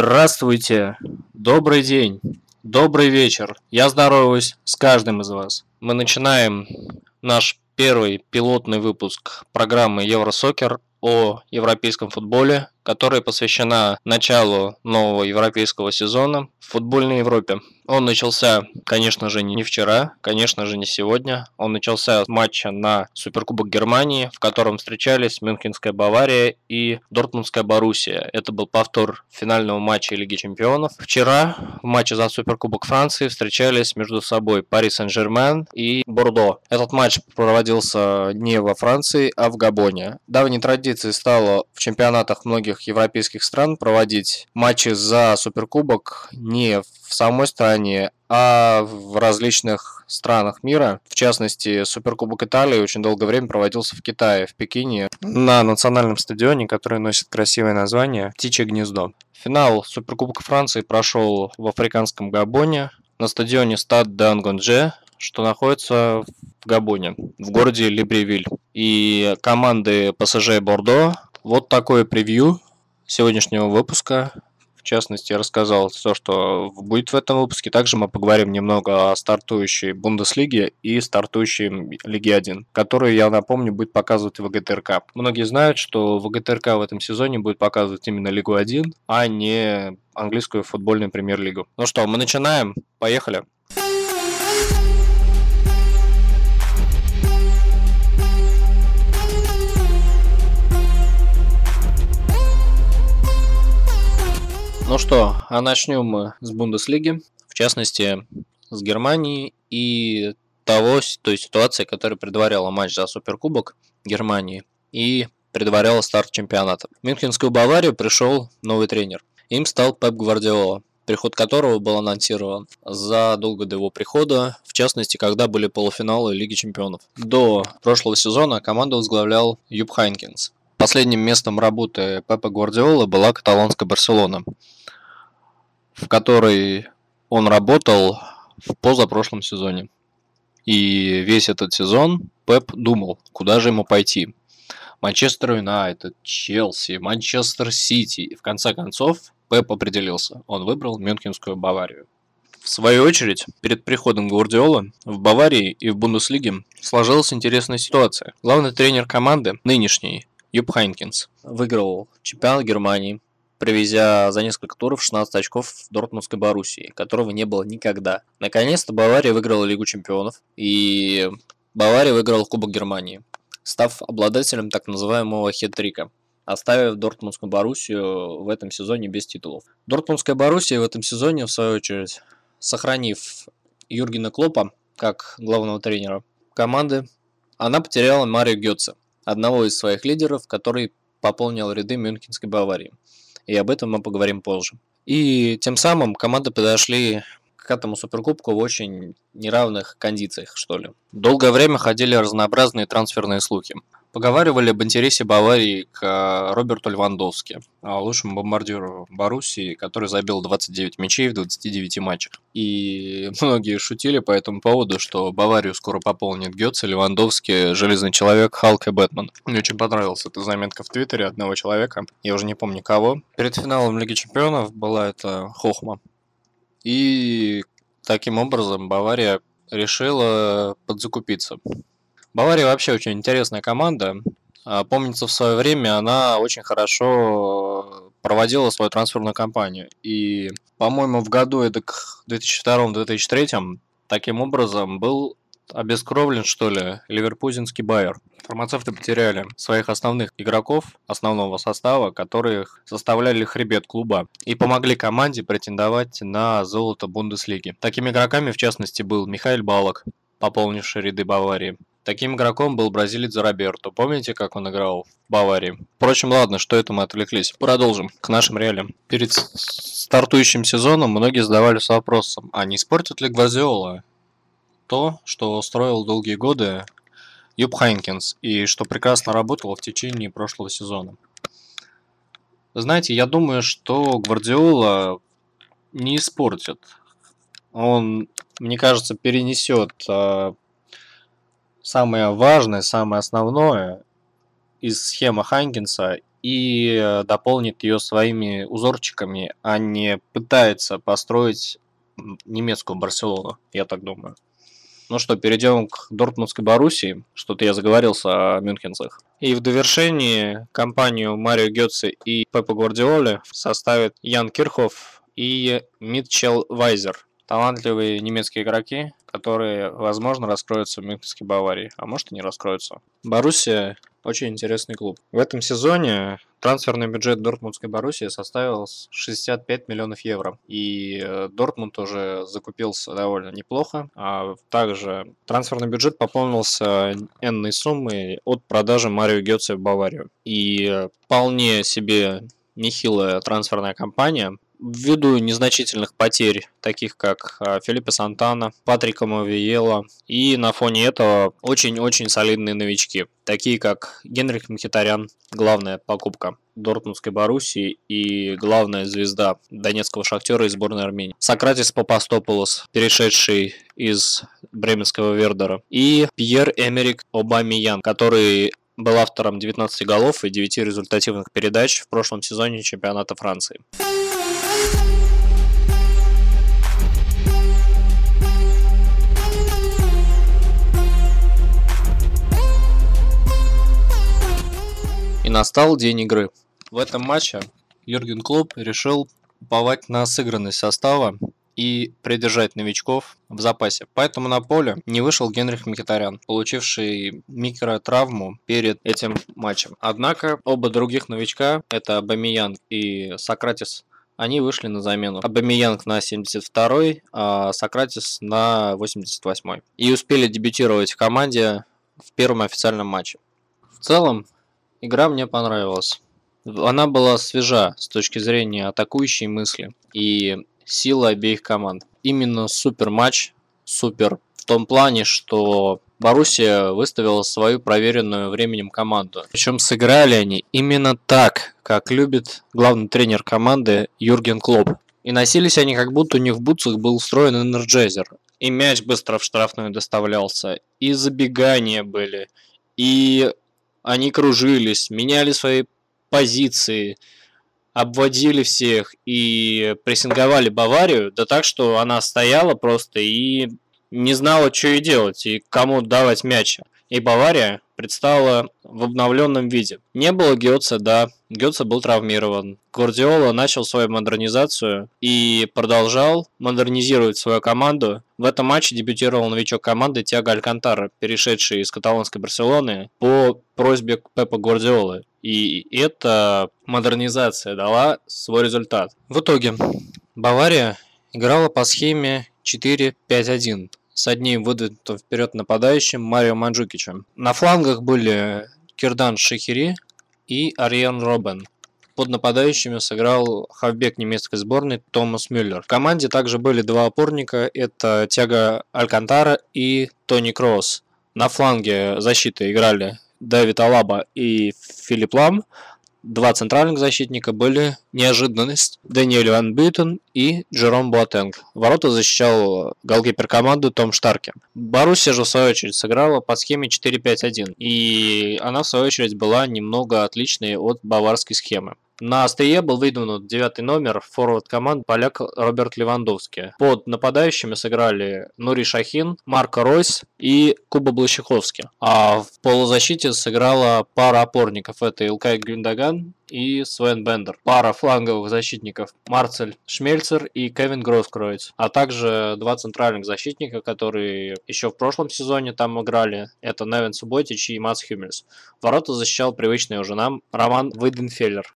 Здравствуйте, добрый день, добрый вечер. Я здороваюсь с каждым из вас. Мы начинаем наш первый пилотный выпуск программы Евросокер о европейском футболе, которая посвящена началу нового европейского сезона в футбольной Европе. Он начался, конечно же, не вчера, конечно же, не сегодня. Он начался с матча на Суперкубок Германии, в котором встречались Мюнхенская Бавария и Дортмундская Боруссия. Это был повтор финального матча Лиги Чемпионов. Вчера в матче за Суперкубок Франции встречались между собой Пари Сен-Жермен и Бордо. Этот матч проводился не во Франции, а в Габоне. Давней традицией стало в чемпионатах многих европейских стран проводить матчи за Суперкубок не в самой стране, а в различных странах мира. В частности, Суперкубок Италии очень долгое время проводился в Китае, в Пекине, на национальном стадионе, который носит красивое название «Птичье гнездо». Финал Суперкубка Франции прошел в африканском Габоне на стадионе Стад де Ангонже, что находится в Габоне, в городе Либревиль. И команды ПСЖ Бордо. Вот такое превью сегодняшнего выпуска частности, рассказал все, что будет в этом выпуске. Также мы поговорим немного о стартующей Бундеслиге и стартующей Лиге 1, которую, я напомню, будет показывать ВГТРК. Многие знают, что ВГТРК в этом сезоне будет показывать именно Лигу 1, а не английскую футбольную премьер-лигу. Ну что, мы начинаем. Поехали. Ну что, а начнем мы с Бундеслиги, в частности, с Германии и того, той ситуации, которая предваряла матч за Суперкубок Германии и предваряла старт чемпионата. В Мюнхенскую Баварию пришел новый тренер. Им стал Пеп Гвардиола, приход которого был анонсирован задолго до его прихода, в частности, когда были полуфиналы Лиги Чемпионов. До прошлого сезона команду возглавлял Юб Хайнкинс. Последним местом работы Пепа Гвардиолы была каталонская Барселона, в которой он работал в позапрошлом сезоне. И весь этот сезон Пеп думал, куда же ему пойти. Манчестер Юнайтед, Челси, Манчестер Сити. И в конце концов Пеп определился. Он выбрал Мюнхенскую Баварию. В свою очередь, перед приходом Гвардиола в Баварии и в Бундеслиге сложилась интересная ситуация. Главный тренер команды, нынешний, Юпп Хайнкес, выиграл чемпионат Германии, привезя за несколько туров 16 очков в Дортмундской Боруссии, которого не было никогда. Наконец-то Бавария выиграла Лигу чемпионов, и Бавария выиграла Кубок Германии, став обладателем так называемого хет-трика оставив Дортмундскую Боруссию в этом сезоне без титулов. Дортмундская Боруссия в этом сезоне, в свою очередь, сохранив Юргена Клопа как главного тренера команды, она потеряла Марио Гетце, одного из своих лидеров, который пополнил ряды Мюнхенской Баварии и об этом мы поговорим позже. И тем самым команды подошли к этому суперкубку в очень неравных кондициях, что ли. Долгое время ходили разнообразные трансферные слухи. Поговаривали об интересе Баварии к э, Роберту Левандовски, лучшему бомбардиру Боруссии, который забил 29 мячей в 29 матчах. И многие шутили по этому поводу, что Баварию скоро пополнит Гетце, Левандовский, Железный Человек, Халк и Бэтмен. Мне очень понравилась эта заметка в Твиттере одного человека, я уже не помню кого. Перед финалом Лиги Чемпионов была это Хохма. И таким образом Бавария решила подзакупиться. Бавария вообще очень интересная команда. А, помнится, в свое время она очень хорошо проводила свою трансферную кампанию. И, по-моему, в году это к 2002-2003 таким образом был обескровлен, что ли, ливерпузинский Байер. Фармацевты потеряли своих основных игроков, основного состава, которые составляли хребет клуба и помогли команде претендовать на золото Бундеслиги. Такими игроками, в частности, был Михаил Балок, пополнивший ряды Баварии. Таким игроком был бразилец Роберто. Помните, как он играл в Баварии? Впрочем, ладно, что это мы отвлеклись. Продолжим к нашим реалиям. Перед стартующим сезоном многие задавались вопросом, а не испортит ли Гвардиола то, что строил долгие годы Юб Хайнкинс и что прекрасно работало в течение прошлого сезона? Знаете, я думаю, что Гвардиола не испортит. Он, мне кажется, перенесет а, самое важное, самое основное из схемы Ханкинса и дополнит ее своими узорчиками, а не пытается построить немецкую Барселону, я так думаю. Ну что, перейдем к Дортмундской Боруссии. Что-то я заговорился о мюнхенцах. И в довершении компанию Марио Гетце и Пепа Гвардиоли составит Ян Кирхов и Митчел Вайзер. Талантливые немецкие игроки, которые, возможно, раскроются в Мюнхенской Баварии, а может и не раскроются. Боруссия очень интересный клуб. В этом сезоне трансферный бюджет Дортмундской Боруссии составил 65 миллионов евро. И э, Дортмунд уже закупился довольно неплохо. А также трансферный бюджет пополнился энной суммой от продажи Марио Гетце в Баварию. И э, вполне себе нехилая трансферная кампания ввиду незначительных потерь, таких как а, Филиппе Сантана, Патрика Мовиела, и на фоне этого очень-очень солидные новички, такие как Генрих Мхитарян, главная покупка Дортмундской Боруссии и главная звезда Донецкого Шахтера из сборной Армении. Сократис Папастополос, перешедший из бременского Вердера, и Пьер Эмерик Обамиян, который был автором 19 голов и 9 результативных передач в прошлом сезоне чемпионата Франции. И настал день игры. В этом матче Юрген Клоп решил уповать на сыгранность состава и придержать новичков в запасе. Поэтому на поле не вышел Генрих Микитарян, получивший микротравму перед этим матчем. Однако оба других новичка, это Бамиян и Сократис, они вышли на замену. Абамиянг на 72-й, а Сократис на 88-й. И успели дебютировать в команде в первом официальном матче. В целом, Игра мне понравилась. Она была свежа с точки зрения атакующей мысли и силы обеих команд. Именно супер матч, супер в том плане, что Боруссия выставила свою проверенную временем команду. Причем сыграли они именно так, как любит главный тренер команды Юрген Клопп. И носились они, как будто у них в бутсах был устроен энерджайзер. И мяч быстро в штрафную доставлялся, и забегания были, и они кружились, меняли свои позиции, обводили всех и прессинговали Баварию, да так, что она стояла просто и не знала, что и делать, и кому давать мяча. И Бавария предстала в обновленном виде. Не было Гетца, да, Гетца был травмирован. Гвардиола начал свою модернизацию и продолжал модернизировать свою команду. В этом матче дебютировал новичок команды Тиаго Алькантара, перешедший из каталонской Барселоны по просьбе Пепа Гвардиолы. И эта модернизация дала свой результат. В итоге Бавария играла по схеме 4-5-1 с одним выдвинутым вперед нападающим Марио Манджукичем. На флангах были Кирдан Шахири и Ариен Робен. Под нападающими сыграл хавбек немецкой сборной Томас Мюллер. В команде также были два опорника, это Тяга Алькантара и Тони Кросс. На фланге защиты играли Давид Алаба и Филипп Лам, Два центральных защитника были неожиданность Даниэль Ван Бютен и Джером Буатенг. Ворота защищал голкипер команды Том Штарке. Боруссия же в свою очередь сыграла по схеме 4-5-1. И она в свою очередь была немного отличной от баварской схемы. На острие был выдвинут девятый номер форвард команд поляк Роберт Левандовский. Под нападающими сыграли Нури Шахин, Марко Ройс и Куба Блащиковский. А в полузащите сыграла пара опорников. Это Илкай Гюндаган и Свен Бендер. Пара фланговых защитников Марцель Шмельцер и Кевин Гроскроиц. А также два центральных защитника, которые еще в прошлом сезоне там играли. Это Невин Субботич и Мац Хюмельс. Ворота защищал привычный уже нам Роман Выденфеллер.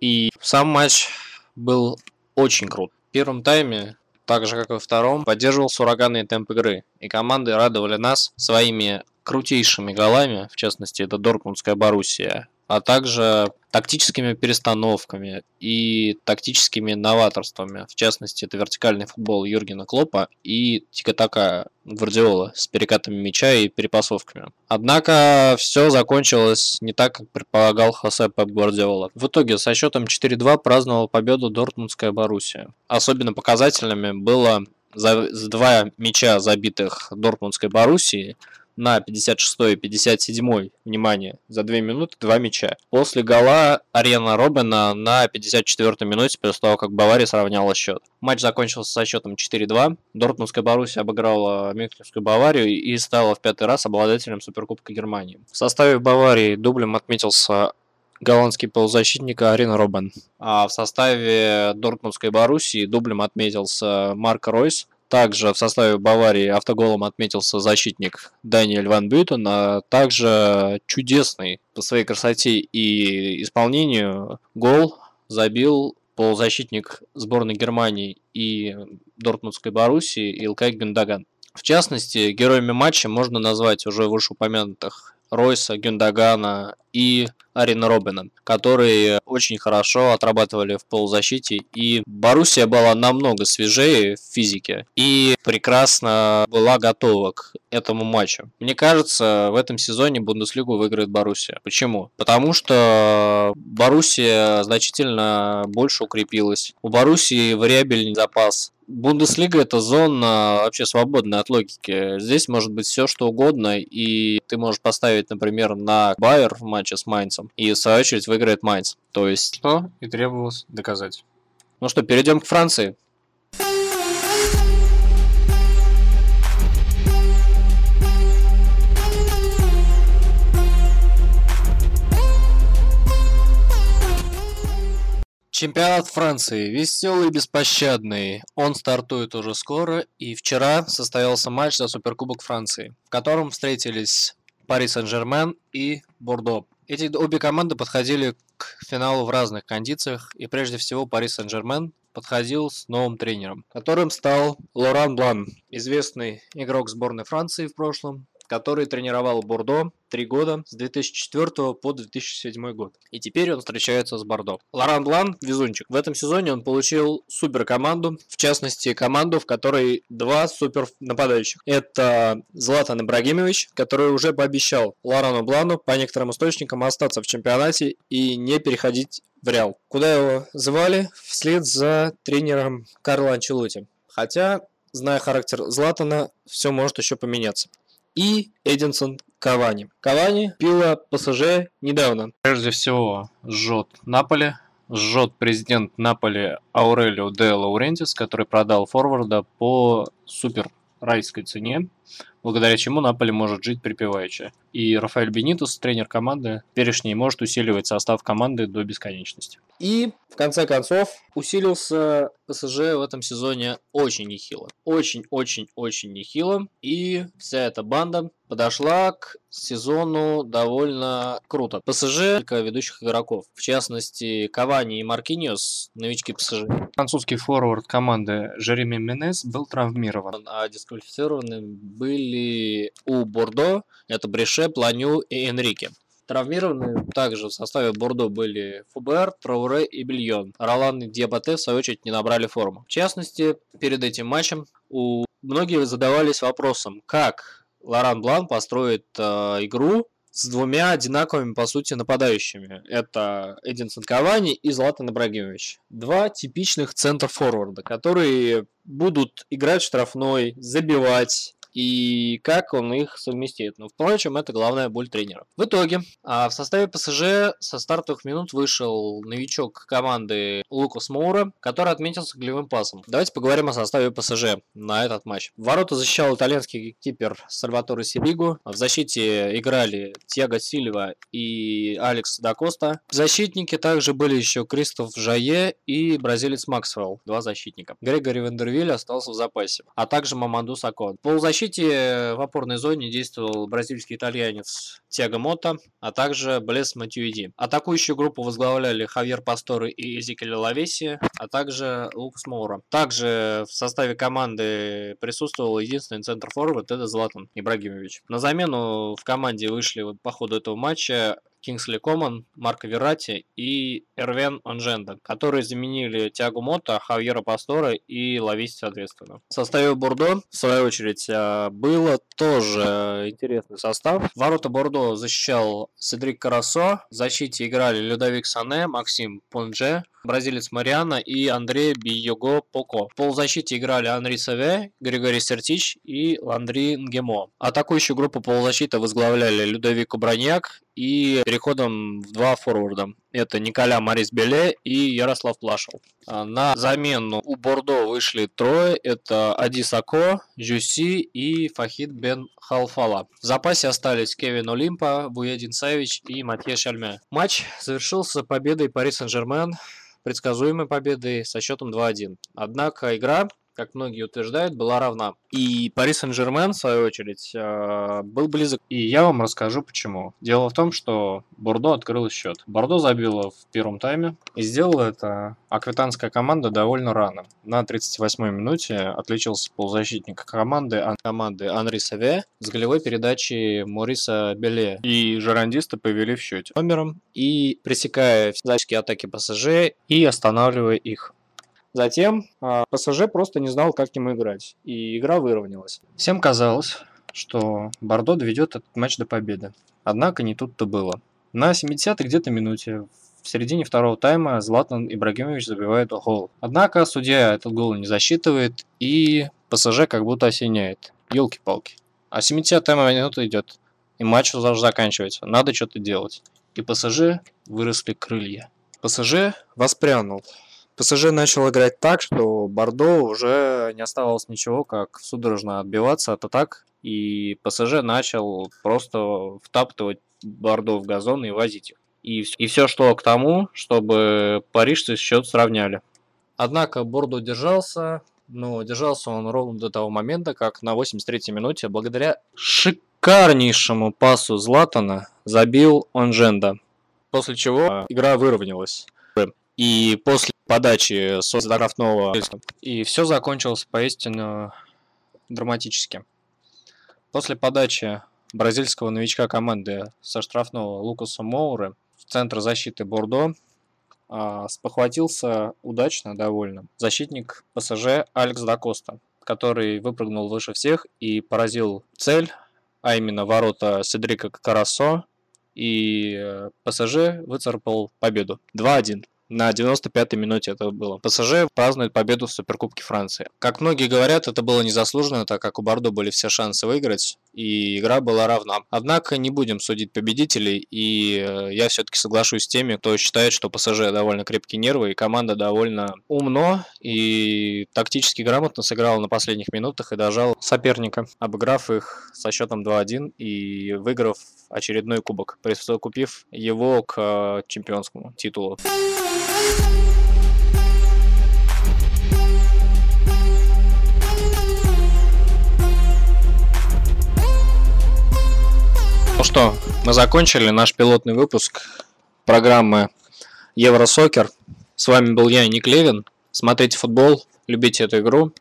И сам матч был очень крут. В первом тайме, так же как и во втором, поддерживался ураганный темп игры. И команды радовали нас своими крутейшими голами, в частности, это Дортмундская Боруссия, а также тактическими перестановками и тактическими новаторствами. В частности, это вертикальный футбол Юргена Клопа и тикатака Гвардиола с перекатами мяча и перепасовками. Однако все закончилось не так, как предполагал Хосе Пеп Гвардиола. В итоге со счетом 4-2 праздновал победу Дортмундская Боруссия. Особенно показательными было за два мяча, забитых Дортмундской Боруссии, на 56 и 57 внимание, за 2 минуты 2 мяча. После гола Арена Робина на 54 минуте, после того, как Бавария сравняла счет. Матч закончился со счетом 4-2. Дортмундская Боруссия обыграла Мюнхенскую Баварию и стала в пятый раз обладателем Суперкубка Германии. В составе Баварии дублем отметился голландский полузащитник Арин Робен. А в составе Дортмундской Боруссии дублем отметился Марк Ройс. Также в составе Баварии автоголом отметился защитник Даниэль Ван Бютен, а также чудесный по своей красоте и исполнению гол забил полузащитник сборной Германии и Дортмундской Боруссии Илкай Гюндаган. В частности, героями матча можно назвать уже вышеупомянутых Ройса, Гюндагана и Арина Робина, которые очень хорошо отрабатывали в полузащите. И Боруссия была намного свежее в физике и прекрасно была готова к этому матчу. Мне кажется, в этом сезоне Бундеслигу выиграет Боруссия. Почему? Потому что Боруссия значительно больше укрепилась. У Боруссии вариабельный запас Бундеслига это зона вообще свободная от логики. Здесь может быть все что угодно, и ты можешь поставить, например, на Байер в матче с Майнцем, и в свою очередь выиграет Майнц. То есть... Что и требовалось доказать. Ну что, перейдем к Франции. Чемпионат Франции. Веселый и беспощадный. Он стартует уже скоро. И вчера состоялся матч за Суперкубок Франции, в котором встретились Пари Сен-Жермен и Бордо. Эти обе команды подходили к финалу в разных кондициях. И прежде всего Пари Сен-Жермен подходил с новым тренером, которым стал Лоран Блан, известный игрок сборной Франции в прошлом, который тренировал Бордо три года с 2004 по 2007 год. И теперь он встречается с Бордо. Лоран Блан – везунчик. В этом сезоне он получил супер команду, в частности команду, в которой два супер нападающих. Это Златан Ибрагимович, который уже пообещал Лорану Блану по некоторым источникам остаться в чемпионате и не переходить в Реал. Куда его звали? Вслед за тренером Карло Анчелоти. Хотя, зная характер Златана, все может еще поменяться и Эдинсон Кавани. Кавани пила ПСЖ недавно. Прежде всего, жжет Наполе, жжет президент Наполи Аурелио де Лаурентис, который продал форварда по супер райской цене благодаря чему Наполе может жить припеваючи. И Рафаэль Бенитус, тренер команды, перешний может усиливать состав команды до бесконечности. И, в конце концов, усилился ПСЖ в этом сезоне очень нехило. Очень-очень-очень нехило. И вся эта банда подошла к сезону довольно круто. ПСЖ несколько ведущих игроков. В частности, Кавани и Маркиниос, новички ПСЖ. Французский форвард команды Жереми Менес был травмирован. А дисквалифицированы были у Бордо, это Бреше, Планю и Энрике. Травмированы также в составе Бордо были Фубер, Трауре и Бельон. Ролан и Диабате, в свою очередь, не набрали форму. В частности, перед этим матчем у многие задавались вопросом, как Лоран Блан построит э, игру с двумя одинаковыми, по сути, нападающими. Это Эдинсон Кавани и Златан Ибрагимович. Два типичных центр-форварда, которые будут играть в штрафной, забивать, и как он их совместит. Но, впрочем, это главная боль тренера. В итоге, а в составе ПСЖ со стартовых минут вышел новичок команды Лукас Моура, который отметился голевым пасом. Давайте поговорим о составе ПСЖ на этот матч. Ворота защищал итальянский кипер Сальваторе Сиригу. В защите играли Тиаго Сильва и Алекс Да Коста. В защитнике также были еще Кристоф Жалле и бразилец Максвелл, два защитника. Грегори Ван дер Виль остался в запасе, а также Мамаду Сако. Полузащитник защите в опорной зоне действовал бразильский итальянец Тиаго Мота, а также Блез Матюиди. Атакующую группу возглавляли Хавьер Пасторе и Эсекьель Лавесси, а также Лукас Моура. Также в составе команды присутствовал единственный центр-форвард, это Златан Ибрагимович. На замену в команде вышли по ходу этого матча Кингсли Коман, Марко Верати и Эрвен Онженда, которые заменили Тиагу Мота, Хавьера Пастора и Лависи соответственно. В составе Бордо, в свою очередь, э, было тоже интересный состав. Ворота Бордо защищал Седрик Карасо, в защите играли Людовик Сане, Максим Понже, бразилец Мариана и Андрей Биего Поко. В полузащите играли Анри Саве, Григорий Сертич и Ландри Нгемо. Атакующую группу полузащиты возглавляли Людовик Броньяк и переходом в два форварда. Это Николя Марис Беле и Ярослав Плашев. А на замену у Бордо вышли трое. Это Ади Сако, Жюси и Фахид Бен Халфала. В запасе остались Кевин Олимпа, Буедин Савич и Матье Шальме. Матч завершился победой Пари Сен-Жермен предсказуемой победой со счетом 2-1. Однако игра как многие утверждают, была равна. И Пари Сен-Жермен, в свою очередь, э, был близок. И я вам расскажу почему. Дело в том, что Бордо открыл счет. Бордо забило в первом тайме. И сделала это аквитанская команда довольно рано. На 38-й минуте отличился полузащитник команды, команды Анри Саве с голевой передачи Мориса Беле. И жерандисты повели в счете номером и пресекая всяческие атаки ПСЖ и останавливая их. Затем э, ПСЖ просто не знал, как ему играть, и игра выровнялась. Всем казалось, что Бордо доведет этот матч до победы. Однако не тут-то было. На 70-й где-то минуте в середине второго тайма Златан Ибрагимович забивает гол. Однако судья этот гол не засчитывает и ПСЖ как будто осеняет. Елки-палки. А 70-я минута идет. И матч уже заканчивается. Надо что-то делать. И ПСЖ выросли крылья. ПСЖ воспрянул. ПСЖ начал играть так, что Бордо уже не оставалось ничего, как судорожно отбиваться от атак, и ПСЖ начал просто втаптывать Бордо в газон и возить их. И, и все шло к тому, чтобы парижцы счет сравняли. Однако Бордо держался, но держался он ровно до того момента, как на 83-й минуте, благодаря шикарнейшему пасу Златана, забил Онженда. После чего игра выровнялась. И после подачи со штрафного и все закончилось поистине драматически. После подачи бразильского новичка команды со штрафного Лукаса Моуры в центр защиты Бордо а, спохватился удачно довольно защитник ПСЖ Алекс Дакоста, который выпрыгнул выше всех и поразил цель, а именно ворота Седрика Карасо, и э, ПСЖ выцарапал победу 2-1. На 95-й минуте это было. ПСЖ празднует победу в Суперкубке Франции. Как многие говорят, это было незаслуженно, так как у Бордо были все шансы выиграть, и игра была равна. Однако не будем судить победителей, и э, я все-таки соглашусь с теми, кто считает, что ПСЖ довольно крепкие нервы, и команда довольно умно и тактически грамотно сыграла на последних минутах и дожал соперника, обыграв их со счетом 2-1 и выиграв очередной кубок, присовокупив его к э, чемпионскому титулу. Что, мы закончили наш пилотный выпуск программы Евросокер. С вами был я, Ник Левин. Смотрите футбол, любите эту игру.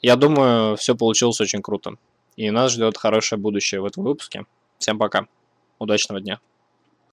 Я думаю, все получилось очень круто. И нас ждет хорошее будущее в этом выпуске. Всем пока. Удачного дня.